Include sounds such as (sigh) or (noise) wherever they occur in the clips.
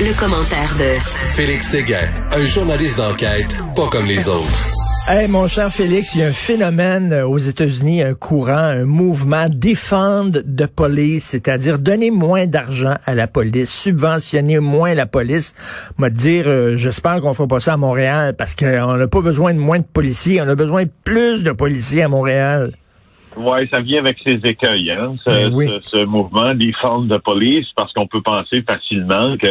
Le, commentaire de Félix Séguin, un journaliste d'enquête pas comme les autres. Hey, mon cher Félix, il y a un phénomène euh, aux États-Unis, un courant, un mouvement défendre de police, c'est-à-dire donner moins d'argent à la police, subventionner moins la police. Moi, dire, euh, j'espère qu'on fera pas ça à Montréal parce qu'on n'a pas besoin de moins de policiers, on a besoin de plus de policiers à Montréal. Oui, ça vient avec ses écueils, hein, ce, ben ce, mouvement des de police, parce qu'on peut penser facilement que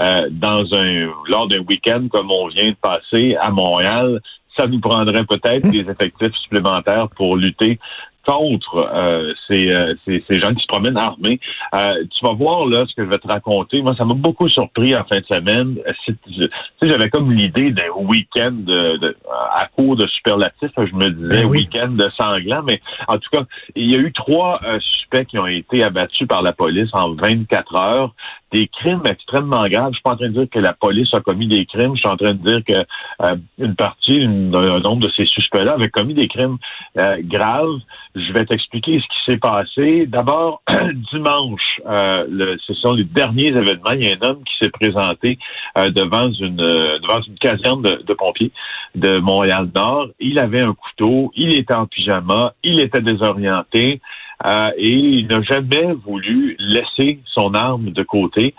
euh, dans un lors d'un week-end comme on vient de passer à Montréal, ça nous prendrait peut-être (laughs) des effectifs supplémentaires pour lutter contre euh, ces, euh, ces, ces, gens qui se promènent armés. Euh, tu vas voir là ce que je vais te raconter. Moi, ça m'a beaucoup surpris en fin de semaine. J'avais comme l'idée d'un week-end de, à court de superlatifs. Je me disais ben week-end de sanglant, mais en tout cas, il y a eu trois suspects qui ont été abattus par la police en 24 heures des crimes extrêmement graves. Je suis pas en train de dire que la police a commis des crimes. Je suis en train de dire que euh, une partie, un nombre de ces suspects-là avaient commis des crimes euh, graves. Je vais t'expliquer ce qui s'est passé. D'abord, (clears throat) dimanche, euh, ce sont les derniers événements. Il y a un homme qui s'est présenté devant une devant une caserne de, de pompiers de Montréal-Nord. Il avait un couteau. Il était en pyjama. Il était désorienté. Euh, et il n'a jamais voulu laisser son arme de côté.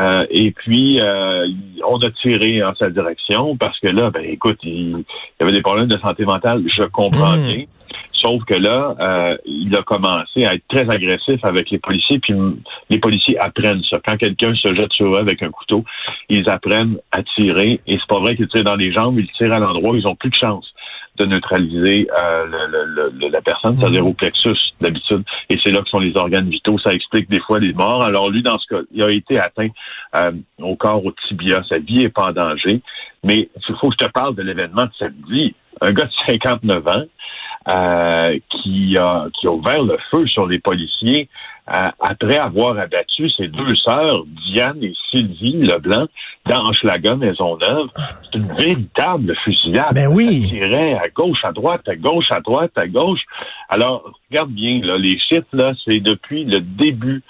Euh, et puis, euh, on a tiré en sa direction parce que là, ben écoute, il, avait des problèmes de santé mentale, je comprends hmm. bien. Sauf que là, il a commencé à être très agressif avec les policiers, puis les policiers apprennent ça. Quand quelqu'un se jette sur eux avec un couteau, ils apprennent à tirer, et c'est pas vrai qu'ils tirent dans les jambes, ils tirent à l'endroit où ils ont plus de chance de neutraliser euh, le, la personne, c'est-à-dire mhm. au plexus d'habitude. Et c'est là que sont les organes vitaux. Ça explique des fois les morts. Alors lui, dans ce cas, il a été atteint euh, au corps, au tibia. Sa vie est pas en danger. Mais il faut que je te parle de l'événement de samedi. Un gars de 59 ans euh, qui, a, qui a ouvert le feu sur les policiers après avoir abattu ses deux sœurs, Diane et Sylvie Leblanc, dans Hochelaga, Maisonneuve. C'est une véritable fusillade. Ben oui. Ça tirait à gauche, à droite, à gauche, à droite, à gauche. Alors, regarde bien, là, les chiffres, là, c'est depuis le début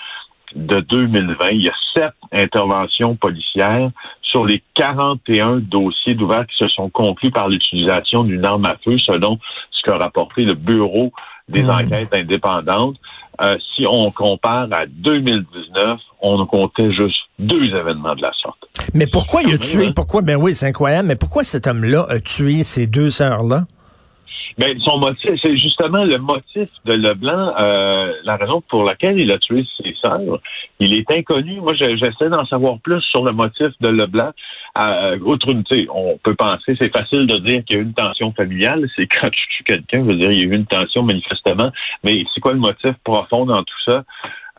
de 2020. Il y a sept interventions policières sur les 41 dossiers d'ouvert qui se sont conclus par l'utilisation d'une arme à feu, selon qu'a rapporté le Bureau des hmm. enquêtes indépendantes. Euh, si on compare à 2019, on comptait juste deux événements de la sorte. Mais pourquoi il a tué? Hein? Pourquoi? Ben oui, c'est incroyable. Mais pourquoi cet homme-là a tué ces deux sœurs-là? Ben, son motif, c'est justement le motif de Leblanc, euh, la raison pour laquelle il a tué ses sœurs. Il est inconnu. Moi, j'essaie d'en savoir plus sur le motif de Leblanc. Euh, outre une, on peut penser, c'est facile de dire qu'il y a eu une tension familiale. C'est quand tu tues quelqu'un, je veux dire, il y a eu une tension manifestement. Mais c'est quoi le motif profond dans tout ça?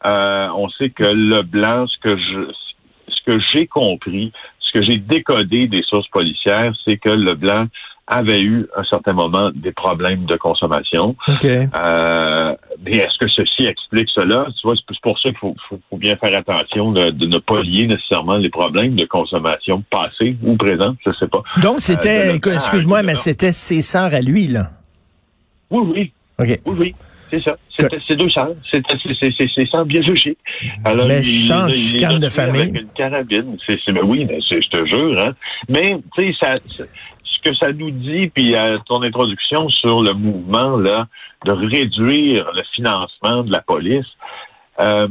Euh, on sait que Leblanc, ce que je, ce que j'ai compris, ce que j'ai décodé des sources policières, c'est que Leblanc avait eu à un certain moment des problèmes de consommation. Euh, mais est-ce que ceci explique cela? Tu vois, c'est pour ça qu'il faut, bien faire attention de, ne pas lier nécessairement les problèmes de consommation passés ou présents, je sais pas. Donc c'était, euh, excuse-moi, mais c'était ses sœurs à lui, là. Oui, oui. Oui, oui. C'est ça. C'était ses deux sœurs. C'était ses sœurs biologiques. Alors, Méchant chicane de famille. Avec une carabine. C'est, oui, je te jure. Hein. Mais, tu sais, ça, que ça nous dit, puis à ton introduction sur le mouvement là, de réduire le financement de la police, euh,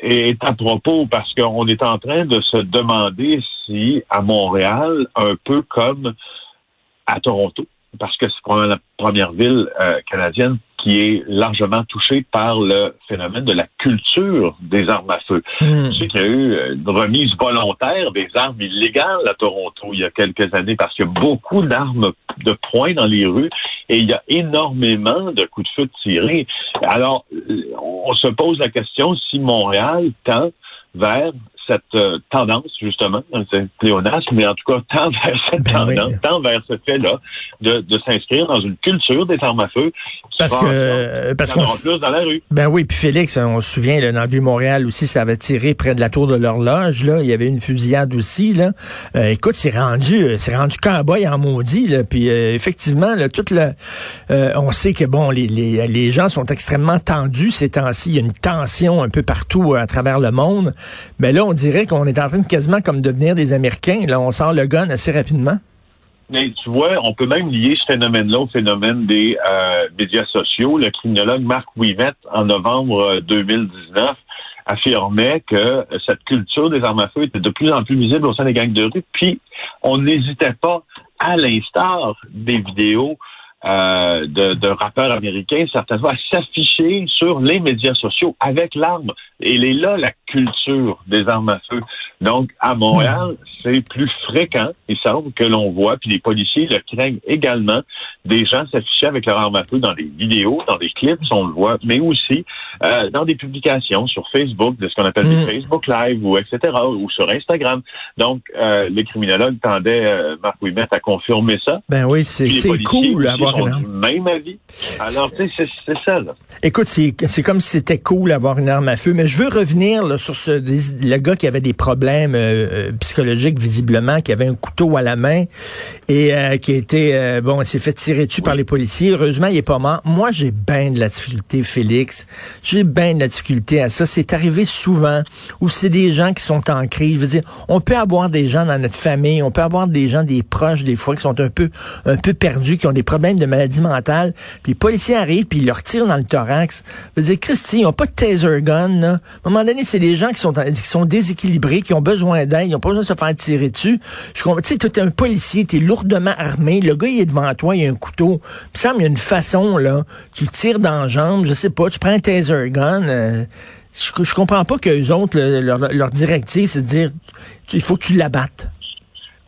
est à propos parce qu'on est en train de se demander si à Montréal, un peu comme à Toronto, parce que c'est la première ville euh, canadienne qui est largement touché par le phénomène de la culture des armes à feu. Hmm. Tu sais qu'il y a eu une remise volontaire des armes illégales à Toronto il y a quelques années parce qu'il y a beaucoup d'armes de poing dans les rues et il y a énormément de coups de feu tirés. Alors, on se pose la question si Montréal tend vers cette euh, tendance, justement, c'est pléonasme, mais en tout cas, tend (laughs) vers cette ben tendance, tend vers ce fait-là de, de s'inscrire dans une culture des armes à feu. Parce que, parce qu'on plus dans la rue. Ben oui, puis Félix, on se souvient, là, dans le Vieux-Montréal aussi, ça avait tiré près de la tour de l'horloge, là. Il y avait une fusillade aussi, là. Euh, écoute, c'est rendu, euh, c'est rendu cowboy en maudit, là. Puis, effectivement, là, toute la, on sait que, bon, les, les, les gens sont extrêmement tendus ces temps-ci. Il y a une tension un peu partout à travers le monde. Mais là, on on dirait qu'on est en train de quasiment devenir des Américains. Là, on sort le gun assez rapidement. Mais tu vois, on peut même lier ce phénomène-là au phénomène des euh, médias sociaux. Le criminologue Marc Ouimet, en novembre 2019, euh, affirmait que cette culture des armes à feu était de plus en plus visible au sein des gangs de rue. Puis, on n'hésitait pas, à l'instar des vidéos euh, de, rappeurs américains, certainement, à s'afficher sur les médias sociaux avec l'arme. Et il est là la culture des armes à feu. Donc, à Montréal, c'est plus fréquent, il semble, que l'on voit, puis les policiers le craignent également, des gens s'afficher avec leur arme à feu dans des vidéos, dans des clips, on le voit, mais aussi euh, dans des publications sur Facebook, de ce qu'on appelle des mm. Facebook Live, ou etc., ou sur Instagram. Donc, euh, les criminologues tendaient, euh, Marc Ouimet, à confirmer ça. Ben oui, c'est cool d'avoir une arme. Même avis. Alors, tu sais, c'est ça, là. Écoute, c'est comme si c'était cool d'avoir une arme à feu, mais je veux revenir sur ce, le gars qui avait des problèmes euh, psychologiques, visiblement, qui avait un couteau à la main et euh, qui était, euh, bon, s'est fait tirer dessus par les policiers. Heureusement, il est pas mort. Moi, j'ai bien de la difficulté, Félix. J'ai bien de la difficulté à ça. C'est arrivé souvent où c'est des gens qui sont en crise. Je veux dire, on peut avoir des gens dans notre famille, on peut avoir des gens, des proches, des fois, qui sont un peu, un peu perdus, qui ont des problèmes de maladie mentale. Puis les policiers arrivent, puis ils leur tirent dans le thorax. Je veux dire, Christy, ils n'ont pas de taser gun, là. À un moment donné, c'est des gens qui sont, qui sont déséquilibrés, qui ont besoin d'aide, ils n'ont pas besoin de se faire tirer dessus. Je comprends, tu sais, tu es un policier, tu es lourdement armé, le gars, il est devant toi, il a un couteau. Puis ça, il y a une façon, là, tu tires dans la jambe, je sais pas, tu prends un taser gun, euh, je, je comprends pas qu'eux autres, leur, directive, c'est de dire, il faut que tu l'abattes.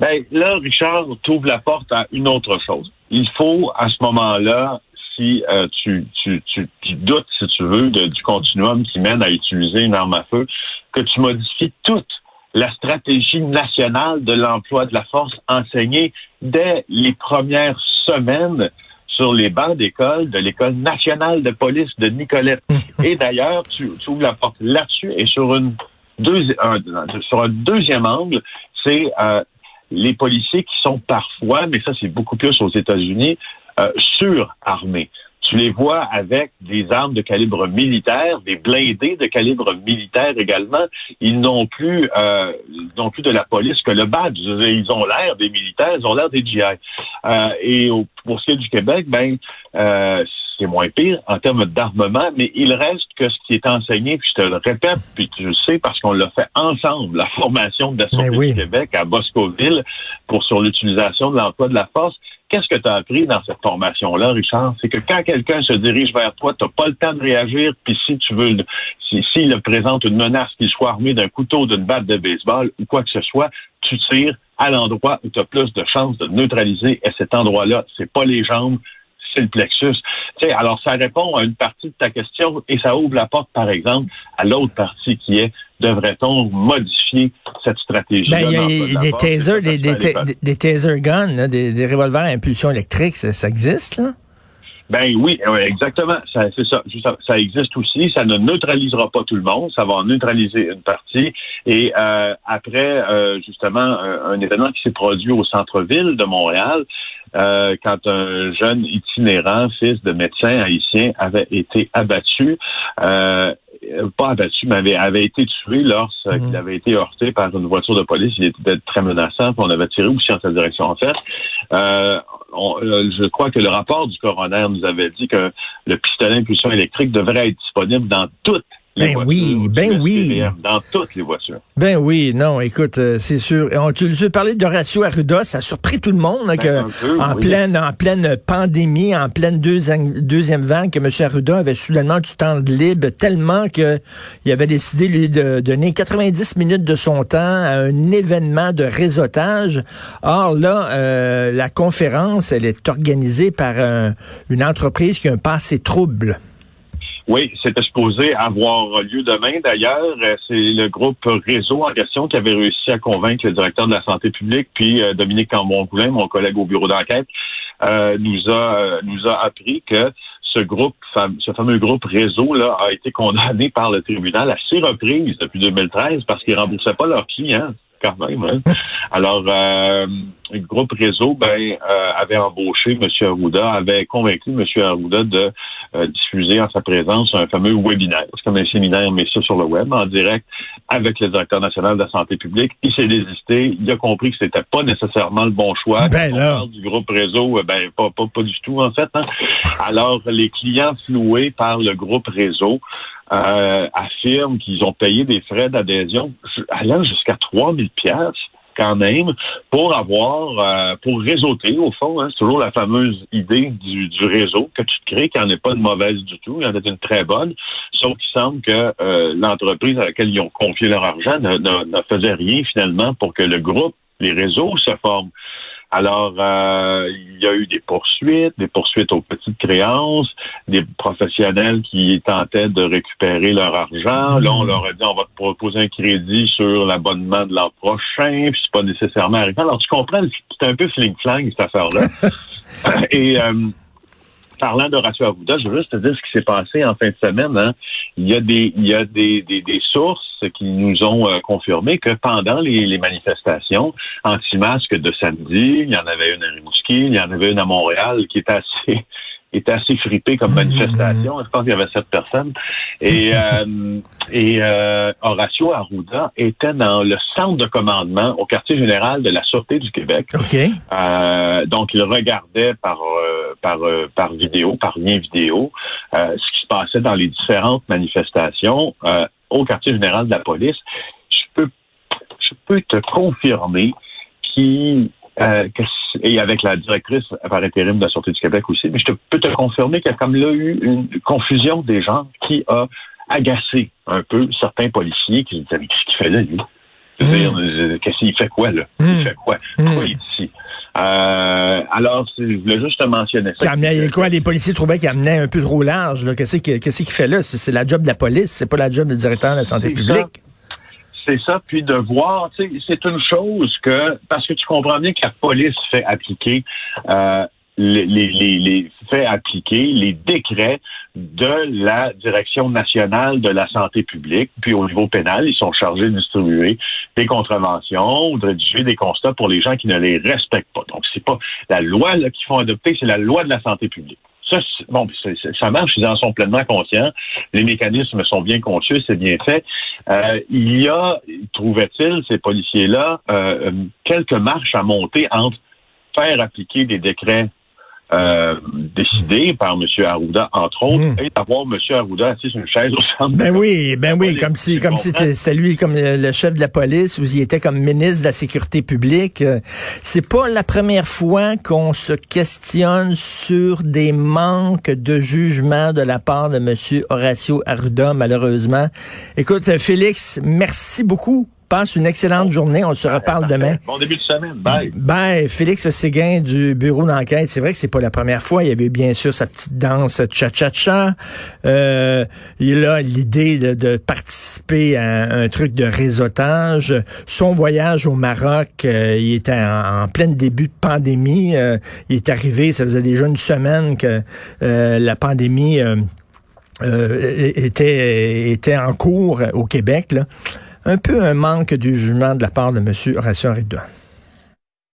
Ben, là, Richard, t'ouvre la porte à une autre chose. Il faut, à ce moment-là, si euh, tu, tu, tu, doutes, si tu veux, du continuum qui mène à utiliser une arme à feu, que tu modifies toute la stratégie nationale de l'emploi de la force enseignée dès les premières semaines sur les bancs d'école de l'École nationale de police de Nicolette. Et d'ailleurs, tu, tu, ouvres la porte là-dessus et sur une un, sur un deuxième angle, c'est euh, les policiers qui sont parfois, mais ça c'est beaucoup plus aux États-Unis, euh, surarmés. Tu les vois avec des armes de calibre militaire, des blindés de calibre militaire également. Ils n'ont plus, euh, n'ont plus de la police que le badge. Ils ont l'air des militaires, ils ont l'air des GI. Euh, et pour ce qui est du Québec, ben euh, c'est moins pire en termes d'armement, mais il reste que ce qui est enseigné, puis je te le répète, puis tu le sais parce qu'on l'a fait ensemble, la formation de la ben du Québec à Boscoville pour sur l'utilisation de l'emploi de la force Qu'est-ce que tu as appris dans cette formation-là, Richard? C'est que quand quelqu'un se dirige vers toi, tu n'as pas le temps de réagir, puis si tu veux, s'il si, présente une menace, qu'il soit armé d'un couteau, d'une batte de baseball ou quoi que ce soit, tu tires à l'endroit où tu as plus de chances de neutraliser. Et cet endroit-là, c'est pas les jambes, c'est le plexus. Tu sais, alors ça répond à une partie de ta question et ça ouvre la porte, par exemple, à l'autre partie qui est devrait-on modifier cette stratégie ben, Il y a, des tasers, des, des, taser guns, des, revolvers à impulsion électrique, ça, existe, là? Ben oui, exactement. C'est ça, ça. existe aussi. Ça ne neutralisera pas tout le monde. Ça va en neutraliser une partie. Et euh, après, euh, justement, un, événement qui s'est produit au centre-ville de Montréal, euh, quand un jeune itinérant, fils de médecin haïtien, avait été abattu. Euh, pas abattu, mais avait, avait été tué lorsqu'il mhm. avait été heurté par une voiture de police. Il était très menaçant, puis on avait tiré aussi en sa direction. En fait, euh, je crois que le rapport du coroner nous avait dit que le pistolet impulsion électrique devrait être disponible dans toutes ben oui, ben oui. Dans toutes les voitures. Ben oui, non, écoute, euh, c'est sûr. On, tu, tu parlais d'Horacio Arruda, ça a surpris tout le monde hein, ben, que en pleine en pleine pandémie, en pleine deuxième, deuxième vague, que M. Arruda avait soudainement du temps de libre tellement que il avait décidé lui de donner 90 minutes de son temps à un événement de réseautage. Or là, euh, la conférence, elle est organisée par une entreprise qui a un passé trouble. Oui, c'était supposé avoir lieu demain. D'ailleurs, euh, c'est le groupe Réseau en question qui avait réussi à convaincre le directeur de la santé publique, puis euh, Dominique Cambon-Coulin, mon collègue au bureau d'enquête, euh, nous a nous a appris que ce groupe, ce fameux groupe Réseau, là, a été condamné par le tribunal à six reprises depuis 2013 parce qu'ils remboursaient pas leurs clients, quand même. Hein. (laughs) Alors, euh, le groupe Réseau ben, euh, avait embauché M. Arruda, avait convaincu M. Arruda de diffusé en sa présence un fameux webinaire. C'est comme un séminaire, mais ça sur le web, en direct, avec le directeur national de la santé publique. Il s'est désisté. Il a compris que c'était pas nécessairement le bon choix. Ben Quand on parle du groupe réseau, ben pas, pas, pas du tout, en fait. Hein. Alors, les clients floués par le groupe réseau euh, affirment qu'ils ont payé des frais d'adhésion allant jusqu'à 3000 pièces quand même pour avoir, euh, pour réseauter au fond. Hein, c'est toujours la fameuse idée du, du réseau que tu crées, qui n'en est pas de mauvaise du tout, il en a une très bonne, sauf qu'il semble que euh, l'entreprise à laquelle ils ont confié leur argent ne, ne, ne faisait rien finalement pour que le groupe, les réseaux se forment. Alors, euh, il y a eu des poursuites, des poursuites aux petites créances, des professionnels qui tentaient de récupérer leur argent. Là, on leur a dit, on va te proposer un crédit sur l'abonnement de l'an prochain, puis c'est pas nécessairement arrivé. Alors, tu comprends, c'est un peu fling-flang, cette affaire-là. (laughs) Et... Euh, parlant d'Horacio Arruda, je veux juste te dire ce qui s'est passé en fin de semaine. Hein. Il y a des, il y a des, des, des sources qui nous ont euh, confirmé que pendant les, les manifestations anti-masques de samedi, il y en avait une à Rimouski, il y en avait une à Montréal qui était assez était assez fripé comme manifestation. Je pense qu'il y avait sept personnes. Et, euh, et euh, Horacio Arruda était dans le centre de commandement au quartier général de la Sûreté du Québec. Euh, donc, il regardait par, euh, par, euh, par vidéo, par lien vidéo, ce qui se passait dans les différentes manifestations au quartier général de la police. Je peux, je peux te confirmer qu'il euh, et avec la directrice par intérim de la Sûreté du Québec aussi, mais je te, peux te confirmer qu'il y a comme là eu une confusion des gens qui a agacé un peu certains policiers qui se disaient Mais qu'est-ce qu'il fait là, lui? Hmm. qu'est-ce qu'il fait quoi, là? Il hmm. fait quoi? Pourquoi il est ici? Euh, alors, je voulais juste te mentionner ça. Amenait, quoi, les policiers trouvaient qu'il amenait un peu trop large. Qu'est-ce qu'il fait là? C'est la job de la police, c'est pas la job du directeur de la santé publique c'est ça, puis de voir, c'est une chose que, parce que tu comprends bien que la police fait appliquer euh, les, les, les, fait appliquer les décrets de la Direction nationale de la santé publique. Puis au niveau pénal, ils sont chargés de distribuer des contraventions ou de rédiger des constats pour les gens qui ne les respectent pas. Donc c'est pas la loi qu'ils font adopter, c'est la loi de la santé publique. Bon, ça marche, ils en sont pleinement conscients. Les mécanismes sont bien conçus, c'est bien fait. Euh, il y a, trouvait-il, ces policiers-là, euh, quelques marches à monter entre faire appliquer des décrets euh, décidé par M. Arruda, entre autres, hmm. et d'avoir M. Arruda assis sur une chaise au centre. Ben oui, ben oui, comme si, comme si c'était lui comme le chef de la police ou il était comme ministre de la sécurité publique. Euh, c'est pas la première fois qu'on se questionne sur des manques de jugement de la part de M. Horacio Arruda, malheureusement. Écoute, Félix, merci beaucoup Passe une excellente journée. On se reparle demain. Bon début de semaine. Bye. Bye. Félix Séguin du bureau d'enquête. C'est vrai que c'est pas la première fois. Il y avait bien sûr sa petite danse cha-cha-cha. Euh, il a l'idée de, participer à un truc de réseautage. Son voyage au Maroc, euh, il était en, plein début de pandémie. Euh, il est arrivé, ça faisait déjà une semaine que euh, la pandémie était, était en cours au Québec. Là un peu un manque de jugement de la part de M. Arruda.